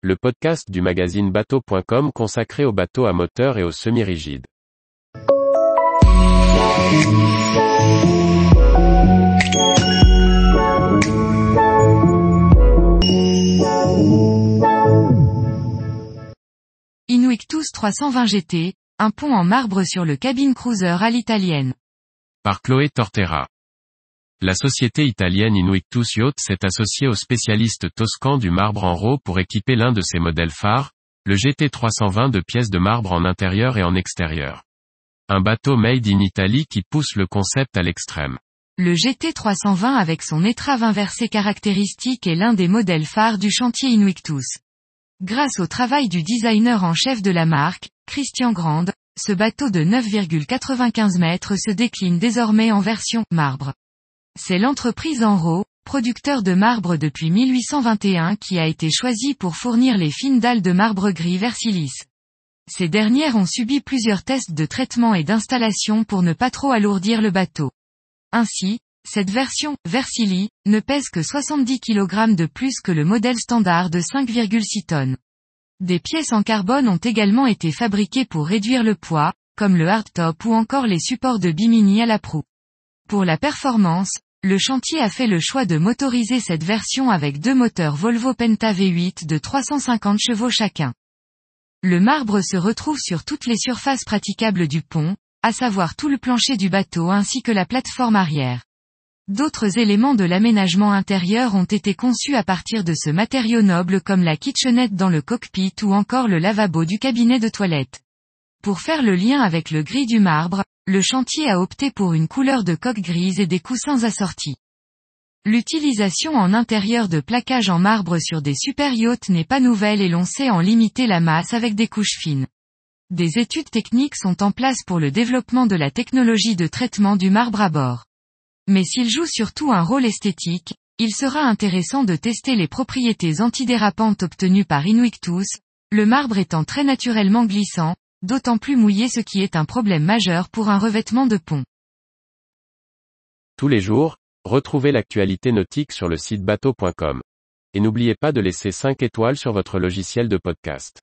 le podcast du magazine bateau.com consacré aux bateaux à moteur et aux semi-rigides. Inuictus 320 GT, un pont en marbre sur le cabine cruiser à l'italienne. Par Chloé Tortera. La société italienne Inuictus Yacht s'est associée au spécialiste toscan du marbre en RAW pour équiper l'un de ses modèles phares, le GT320 de pièces de marbre en intérieur et en extérieur. Un bateau made in Italy qui pousse le concept à l'extrême. Le GT320 avec son étrave inversée caractéristique est l'un des modèles phares du chantier Inuictus. Grâce au travail du designer en chef de la marque, Christian Grande, ce bateau de 9,95 mètres se décline désormais en version marbre. C'est l'entreprise Enro, producteur de marbre depuis 1821 qui a été choisie pour fournir les fines dalles de marbre gris Versilis. Ces dernières ont subi plusieurs tests de traitement et d'installation pour ne pas trop alourdir le bateau. Ainsi, cette version, Versili, ne pèse que 70 kg de plus que le modèle standard de 5,6 tonnes. Des pièces en carbone ont également été fabriquées pour réduire le poids, comme le hardtop ou encore les supports de bimini à la proue. Pour la performance, le chantier a fait le choix de motoriser cette version avec deux moteurs Volvo Penta V8 de 350 chevaux chacun. Le marbre se retrouve sur toutes les surfaces praticables du pont, à savoir tout le plancher du bateau ainsi que la plateforme arrière. D'autres éléments de l'aménagement intérieur ont été conçus à partir de ce matériau noble comme la kitchenette dans le cockpit ou encore le lavabo du cabinet de toilette. Pour faire le lien avec le gris du marbre, le chantier a opté pour une couleur de coque grise et des coussins assortis. L'utilisation en intérieur de plaquage en marbre sur des super n'est pas nouvelle et l'on sait en limiter la masse avec des couches fines. Des études techniques sont en place pour le développement de la technologie de traitement du marbre à bord. Mais s'il joue surtout un rôle esthétique, il sera intéressant de tester les propriétés antidérapantes obtenues par Inuictus, le marbre étant très naturellement glissant, d'autant plus mouillé ce qui est un problème majeur pour un revêtement de pont. Tous les jours, retrouvez l'actualité nautique sur le site bateau.com. Et n'oubliez pas de laisser 5 étoiles sur votre logiciel de podcast.